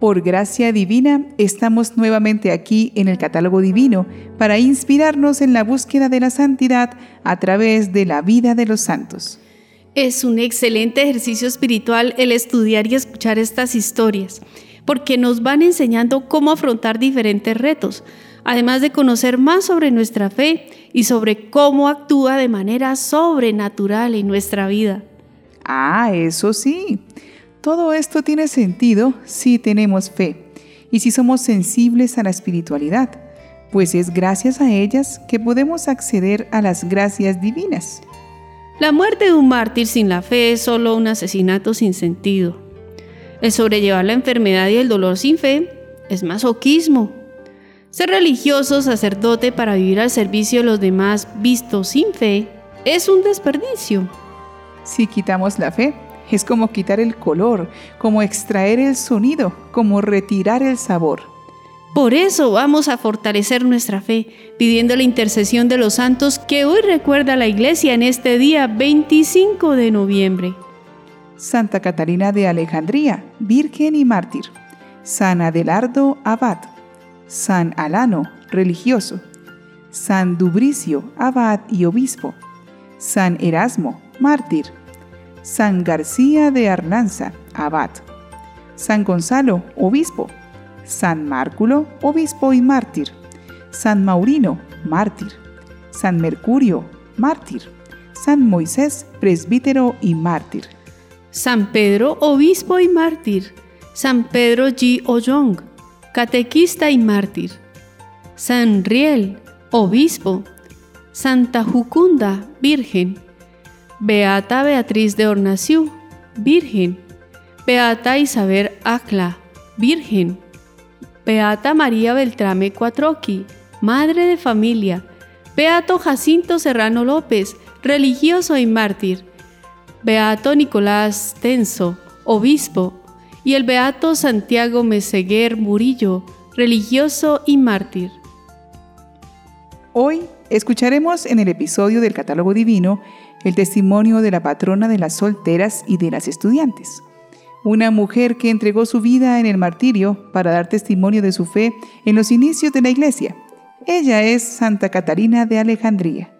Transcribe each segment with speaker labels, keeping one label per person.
Speaker 1: Por gracia divina, estamos nuevamente aquí en el catálogo divino para inspirarnos en la búsqueda de la santidad a través de la vida de los santos.
Speaker 2: Es un excelente ejercicio espiritual el estudiar y escuchar estas historias, porque nos van enseñando cómo afrontar diferentes retos, además de conocer más sobre nuestra fe y sobre cómo actúa de manera sobrenatural en nuestra vida.
Speaker 1: Ah, eso sí. Todo esto tiene sentido si tenemos fe y si somos sensibles a la espiritualidad, pues es gracias a ellas que podemos acceder a las gracias divinas.
Speaker 2: La muerte de un mártir sin la fe es solo un asesinato sin sentido. El sobrellevar la enfermedad y el dolor sin fe es masoquismo. Ser religioso, sacerdote para vivir al servicio de los demás visto sin fe es un desperdicio.
Speaker 1: Si quitamos la fe, es como quitar el color, como extraer el sonido, como retirar el sabor.
Speaker 2: Por eso vamos a fortalecer nuestra fe, pidiendo la intercesión de los santos que hoy recuerda la Iglesia en este día 25 de noviembre.
Speaker 1: Santa Catalina de Alejandría, Virgen y Mártir. San Adelardo, Abad. San Alano, religioso. San Dubricio, Abad y Obispo. San Erasmo, mártir. San García de Arlanza, abad. San Gonzalo, obispo. San Márculo, obispo y mártir. San Maurino, mártir. San Mercurio, mártir. San Moisés, presbítero y mártir.
Speaker 2: San Pedro, obispo y mártir. San Pedro G. Oyong, catequista y mártir. San Riel, obispo. Santa Jucunda, virgen. Beata Beatriz de Ornaciú, Virgen. Beata Isabel Acla, Virgen. Beata María Beltrame Cuatroqui, Madre de Familia. Beato Jacinto Serrano López, religioso y mártir. Beato Nicolás Tenso, obispo. Y el Beato Santiago Meseguer Murillo, religioso y mártir.
Speaker 1: Hoy escucharemos en el episodio del Catálogo Divino el testimonio de la patrona de las solteras y de las estudiantes. Una mujer que entregó su vida en el martirio para dar testimonio de su fe en los inicios de la iglesia. Ella es Santa Catarina de Alejandría.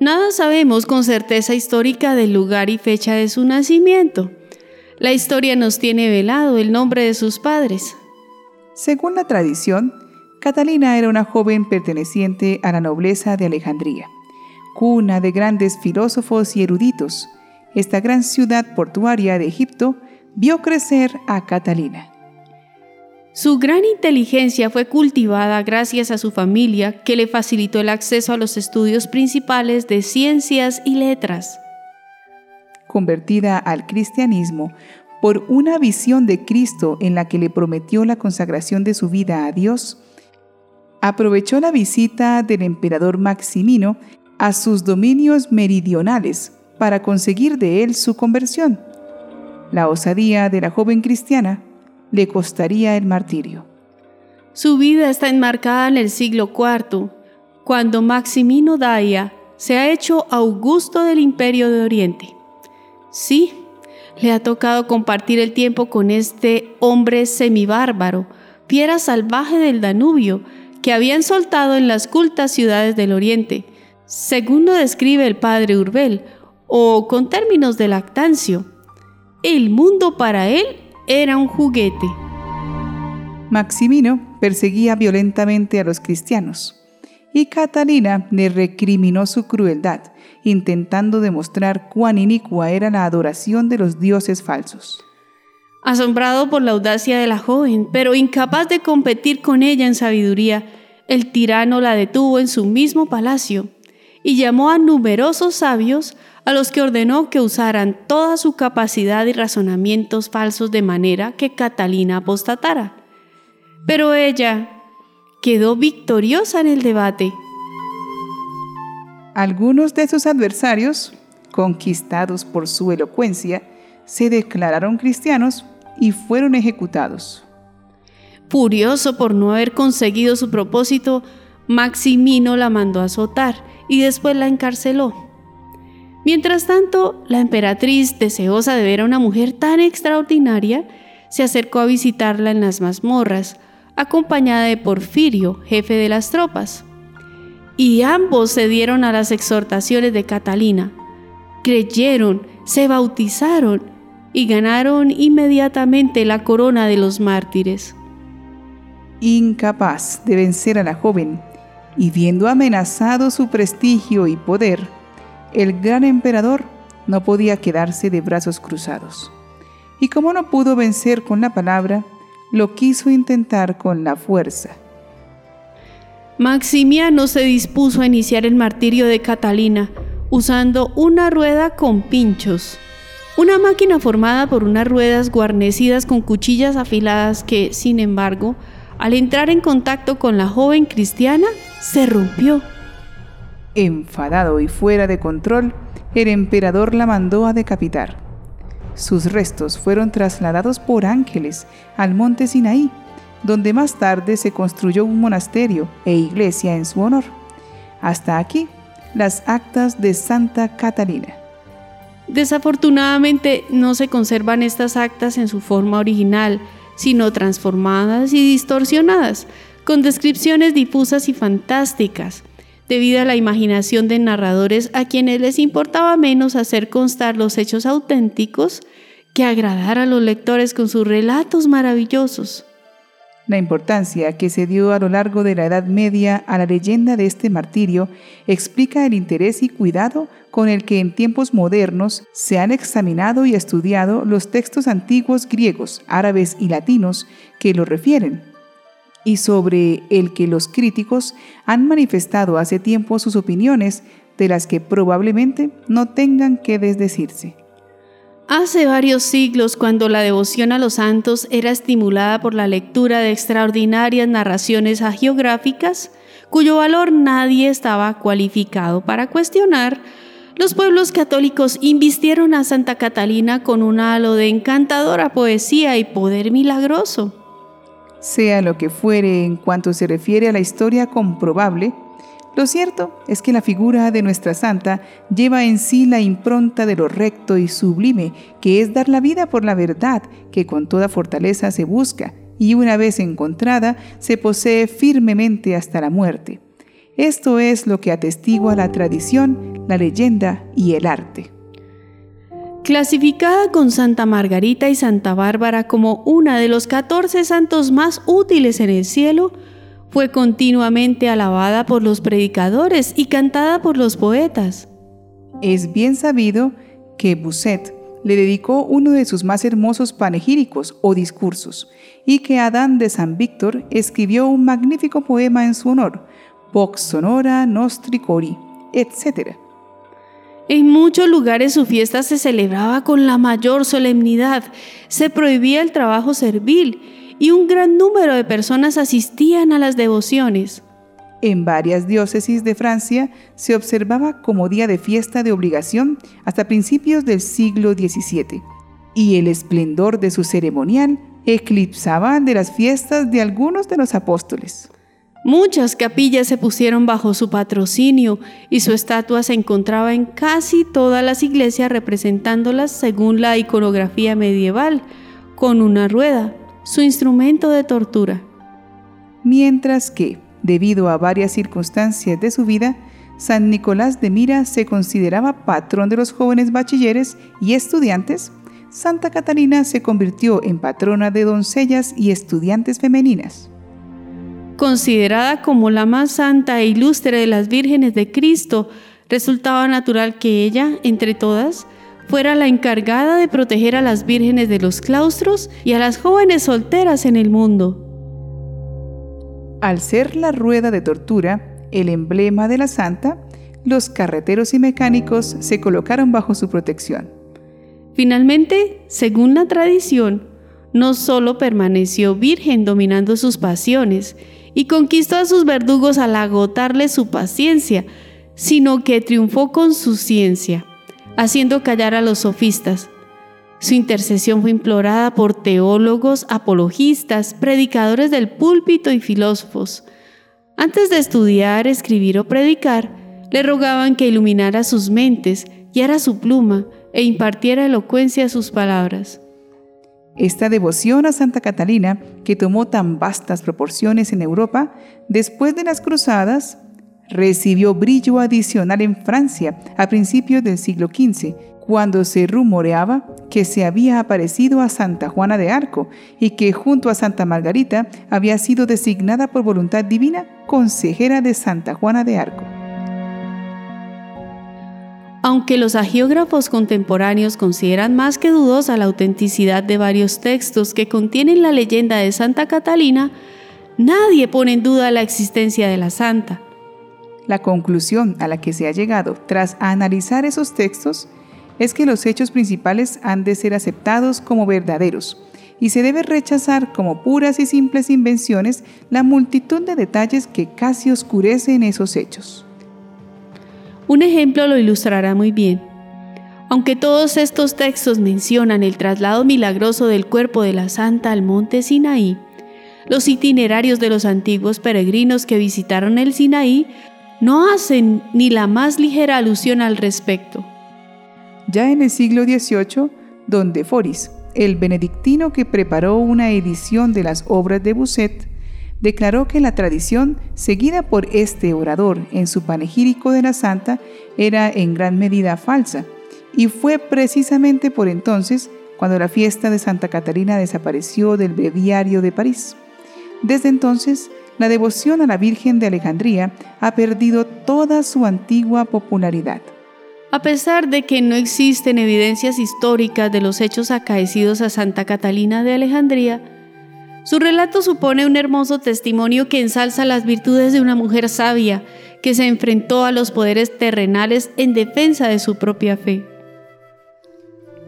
Speaker 2: Nada sabemos con certeza histórica del lugar y fecha de su nacimiento. La historia nos tiene velado el nombre de sus padres.
Speaker 1: Según la tradición, Catalina era una joven perteneciente a la nobleza de Alejandría cuna de grandes filósofos y eruditos, esta gran ciudad portuaria de Egipto vio crecer a Catalina.
Speaker 2: Su gran inteligencia fue cultivada gracias a su familia que le facilitó el acceso a los estudios principales de ciencias y letras.
Speaker 1: Convertida al cristianismo por una visión de Cristo en la que le prometió la consagración de su vida a Dios, aprovechó la visita del emperador Maximino a sus dominios meridionales para conseguir de él su conversión. La osadía de la joven cristiana le costaría el martirio.
Speaker 2: Su vida está enmarcada en el siglo IV, cuando Maximino Daia se ha hecho Augusto del Imperio de Oriente. Sí, le ha tocado compartir el tiempo con este hombre semibárbaro, fiera salvaje del Danubio, que habían soltado en las cultas ciudades del Oriente, según lo describe el padre Urbel, o con términos de lactancio, el mundo para él era un juguete.
Speaker 1: Maximino perseguía violentamente a los cristianos y Catalina le recriminó su crueldad, intentando demostrar cuán inicua era la adoración de los dioses falsos.
Speaker 2: Asombrado por la audacia de la joven, pero incapaz de competir con ella en sabiduría, el tirano la detuvo en su mismo palacio y llamó a numerosos sabios a los que ordenó que usaran toda su capacidad y razonamientos falsos de manera que Catalina apostatara. Pero ella quedó victoriosa en el debate.
Speaker 1: Algunos de sus adversarios, conquistados por su elocuencia, se declararon cristianos y fueron ejecutados.
Speaker 2: Furioso por no haber conseguido su propósito, Maximino la mandó a azotar y después la encarceló. Mientras tanto, la emperatriz, deseosa de ver a una mujer tan extraordinaria, se acercó a visitarla en las mazmorras, acompañada de Porfirio, jefe de las tropas. Y ambos cedieron a las exhortaciones de Catalina. Creyeron, se bautizaron y ganaron inmediatamente la corona de los mártires.
Speaker 1: Incapaz de vencer a la joven y viendo amenazado su prestigio y poder, el gran emperador no podía quedarse de brazos cruzados. Y como no pudo vencer con la palabra, lo quiso intentar con la fuerza.
Speaker 2: Maximiano se dispuso a iniciar el martirio de Catalina usando una rueda con pinchos. Una máquina formada por unas ruedas guarnecidas con cuchillas afiladas que, sin embargo, al entrar en contacto con la joven cristiana, se rompió.
Speaker 1: Enfadado y fuera de control, el emperador la mandó a decapitar. Sus restos fueron trasladados por ángeles al monte Sinaí, donde más tarde se construyó un monasterio e iglesia en su honor. Hasta aquí las actas de Santa Catalina.
Speaker 2: Desafortunadamente no se conservan estas actas en su forma original, sino transformadas y distorsionadas, con descripciones difusas y fantásticas, debido a la imaginación de narradores a quienes les importaba menos hacer constar los hechos auténticos que agradar a los lectores con sus relatos maravillosos.
Speaker 1: La importancia que se dio a lo largo de la Edad Media a la leyenda de este martirio explica el interés y cuidado con el que en tiempos modernos se han examinado y estudiado los textos antiguos griegos, árabes y latinos que lo refieren, y sobre el que los críticos han manifestado hace tiempo sus opiniones de las que probablemente no tengan que desdecirse.
Speaker 2: Hace varios siglos, cuando la devoción a los santos era estimulada por la lectura de extraordinarias narraciones hagiográficas, cuyo valor nadie estaba cualificado para cuestionar, los pueblos católicos invistieron a Santa Catalina con un halo de encantadora poesía y poder milagroso.
Speaker 1: Sea lo que fuere en cuanto se refiere a la historia comprobable, lo cierto es que la figura de nuestra santa lleva en sí la impronta de lo recto y sublime, que es dar la vida por la verdad, que con toda fortaleza se busca, y una vez encontrada, se posee firmemente hasta la muerte. Esto es lo que atestigua la tradición, la leyenda y el arte.
Speaker 2: Clasificada con Santa Margarita y Santa Bárbara como una de los 14 santos más útiles en el cielo, fue continuamente alabada por los predicadores y cantada por los poetas.
Speaker 1: Es bien sabido que Busset le dedicó uno de sus más hermosos panegíricos o discursos, y que Adán de San Víctor escribió un magnífico poema en su honor, Vox Sonora Nostri Cori, etc.
Speaker 2: En muchos lugares su fiesta se celebraba con la mayor solemnidad, se prohibía el trabajo servil y un gran número de personas asistían a las devociones.
Speaker 1: En varias diócesis de Francia se observaba como día de fiesta de obligación hasta principios del siglo XVII, y el esplendor de su ceremonial eclipsaba de las fiestas de algunos de los apóstoles.
Speaker 2: Muchas capillas se pusieron bajo su patrocinio y su estatua se encontraba en casi todas las iglesias representándolas según la iconografía medieval, con una rueda, su instrumento de tortura.
Speaker 1: Mientras que, debido a varias circunstancias de su vida, San Nicolás de Mira se consideraba patrón de los jóvenes bachilleres y estudiantes, Santa Catalina se convirtió en patrona de doncellas y estudiantes femeninas.
Speaker 2: Considerada como la más santa e ilustre de las vírgenes de Cristo, resultaba natural que ella, entre todas, fuera la encargada de proteger a las vírgenes de los claustros y a las jóvenes solteras en el mundo.
Speaker 1: Al ser la rueda de tortura el emblema de la santa, los carreteros y mecánicos se colocaron bajo su protección.
Speaker 2: Finalmente, según la tradición, no solo permaneció virgen dominando sus pasiones y conquistó a sus verdugos al agotarle su paciencia, sino que triunfó con su ciencia haciendo callar a los sofistas. Su intercesión fue implorada por teólogos, apologistas, predicadores del púlpito y filósofos. Antes de estudiar, escribir o predicar, le rogaban que iluminara sus mentes, guiara su pluma e impartiera elocuencia a sus palabras.
Speaker 1: Esta devoción a Santa Catalina, que tomó tan vastas proporciones en Europa, después de las cruzadas, recibió brillo adicional en Francia a principios del siglo XV, cuando se rumoreaba que se había aparecido a Santa Juana de Arco y que junto a Santa Margarita había sido designada por voluntad divina consejera de Santa Juana de Arco.
Speaker 2: Aunque los agiógrafos contemporáneos consideran más que dudosa la autenticidad de varios textos que contienen la leyenda de Santa Catalina, nadie pone en duda la existencia de la santa.
Speaker 1: La conclusión a la que se ha llegado tras analizar esos textos es que los hechos principales han de ser aceptados como verdaderos y se debe rechazar como puras y simples invenciones la multitud de detalles que casi oscurecen esos hechos.
Speaker 2: Un ejemplo lo ilustrará muy bien. Aunque todos estos textos mencionan el traslado milagroso del cuerpo de la santa al monte Sinaí, los itinerarios de los antiguos peregrinos que visitaron el Sinaí no hacen ni la más ligera alusión al respecto.
Speaker 1: Ya en el siglo XVIII, don de Foris, el benedictino que preparó una edición de las obras de Busset, declaró que la tradición seguida por este orador en su panegírico de la santa era en gran medida falsa, y fue precisamente por entonces cuando la fiesta de Santa Catalina desapareció del breviario de París. Desde entonces, la devoción a la Virgen de Alejandría ha perdido toda su antigua popularidad.
Speaker 2: A pesar de que no existen evidencias históricas de los hechos acaecidos a Santa Catalina de Alejandría, su relato supone un hermoso testimonio que ensalza las virtudes de una mujer sabia que se enfrentó a los poderes terrenales en defensa de su propia fe.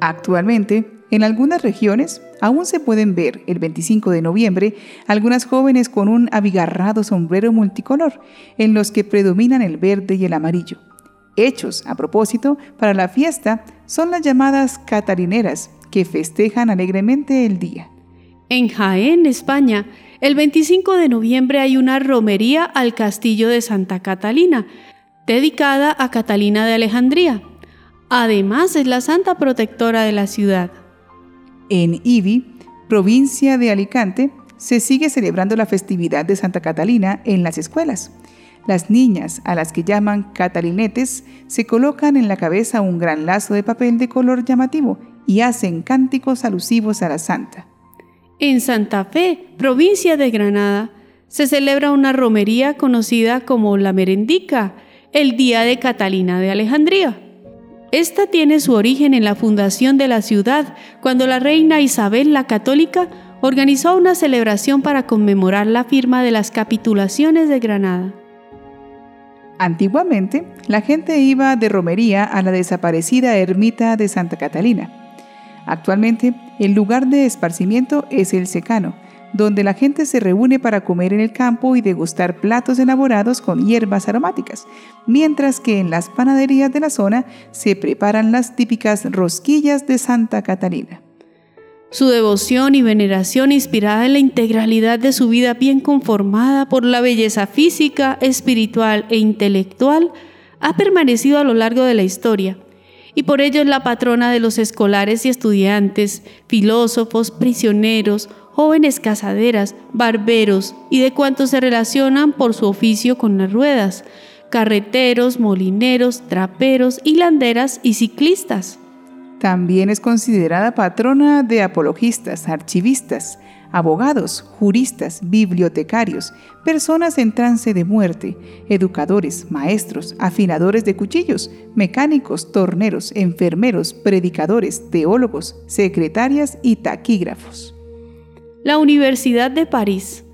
Speaker 1: Actualmente, en algunas regiones aún se pueden ver el 25 de noviembre algunas jóvenes con un abigarrado sombrero multicolor en los que predominan el verde y el amarillo. Hechos, a propósito, para la fiesta son las llamadas catarineras que festejan alegremente el día.
Speaker 2: En Jaén, España, el 25 de noviembre hay una romería al castillo de Santa Catalina, dedicada a Catalina de Alejandría. Además es la santa protectora de la ciudad.
Speaker 1: En Ibi, provincia de Alicante, se sigue celebrando la festividad de Santa Catalina en las escuelas. Las niñas, a las que llaman catalinetes, se colocan en la cabeza un gran lazo de papel de color llamativo y hacen cánticos alusivos a la santa.
Speaker 2: En Santa Fe, provincia de Granada, se celebra una romería conocida como la Merendica, el Día de Catalina de Alejandría. Esta tiene su origen en la fundación de la ciudad, cuando la reina Isabel la Católica organizó una celebración para conmemorar la firma de las capitulaciones de Granada.
Speaker 1: Antiguamente, la gente iba de romería a la desaparecida ermita de Santa Catalina. Actualmente, el lugar de esparcimiento es el secano, donde la gente se reúne para comer en el campo y degustar platos elaborados con hierbas aromáticas, mientras que en las panaderías de la zona se preparan las típicas rosquillas de Santa Catalina.
Speaker 2: Su devoción y veneración inspirada en la integralidad de su vida bien conformada por la belleza física, espiritual e intelectual ha permanecido a lo largo de la historia y por ello es la patrona de los escolares y estudiantes, filósofos, prisioneros, jóvenes casaderas, barberos y de cuantos se relacionan por su oficio con las ruedas, carreteros, molineros, traperos, hilanderas y ciclistas.
Speaker 1: También es considerada patrona de apologistas, archivistas, abogados, juristas, bibliotecarios, personas en trance de muerte, educadores, maestros, afinadores de cuchillos, mecánicos, torneros, enfermeros, predicadores, teólogos, secretarias y taquígrafos
Speaker 2: la Universidad de París,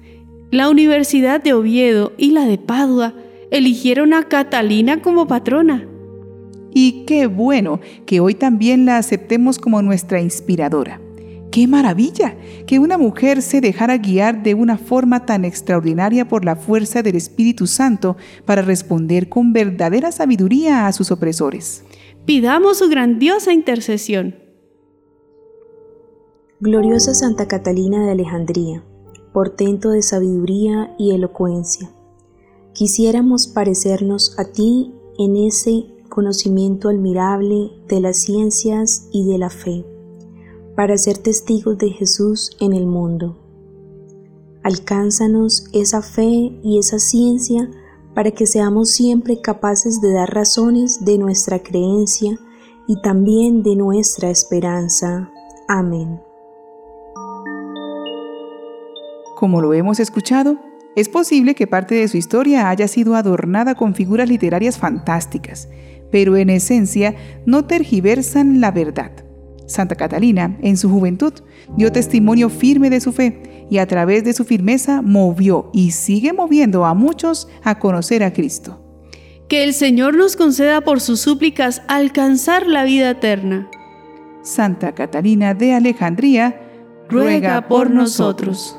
Speaker 2: la Universidad de Oviedo y la de Padua eligieron a Catalina como patrona.
Speaker 1: Y qué bueno que hoy también la aceptemos como nuestra inspiradora. ¡Qué maravilla! Que una mujer se dejara guiar de una forma tan extraordinaria por la fuerza del Espíritu Santo para responder con verdadera sabiduría a sus opresores.
Speaker 2: Pidamos su grandiosa intercesión.
Speaker 3: Gloriosa Santa Catalina de Alejandría, portento de sabiduría y elocuencia, quisiéramos parecernos a ti en ese conocimiento admirable de las ciencias y de la fe, para ser testigos de Jesús en el mundo. Alcánzanos esa fe y esa ciencia para que seamos siempre capaces de dar razones de nuestra creencia y también de nuestra esperanza. Amén.
Speaker 1: Como lo hemos escuchado, es posible que parte de su historia haya sido adornada con figuras literarias fantásticas, pero en esencia no tergiversan la verdad. Santa Catalina, en su juventud, dio testimonio firme de su fe y a través de su firmeza movió y sigue moviendo a muchos a conocer a Cristo.
Speaker 2: Que el Señor nos conceda por sus súplicas alcanzar la vida eterna.
Speaker 1: Santa Catalina de Alejandría, ruega, por nosotros.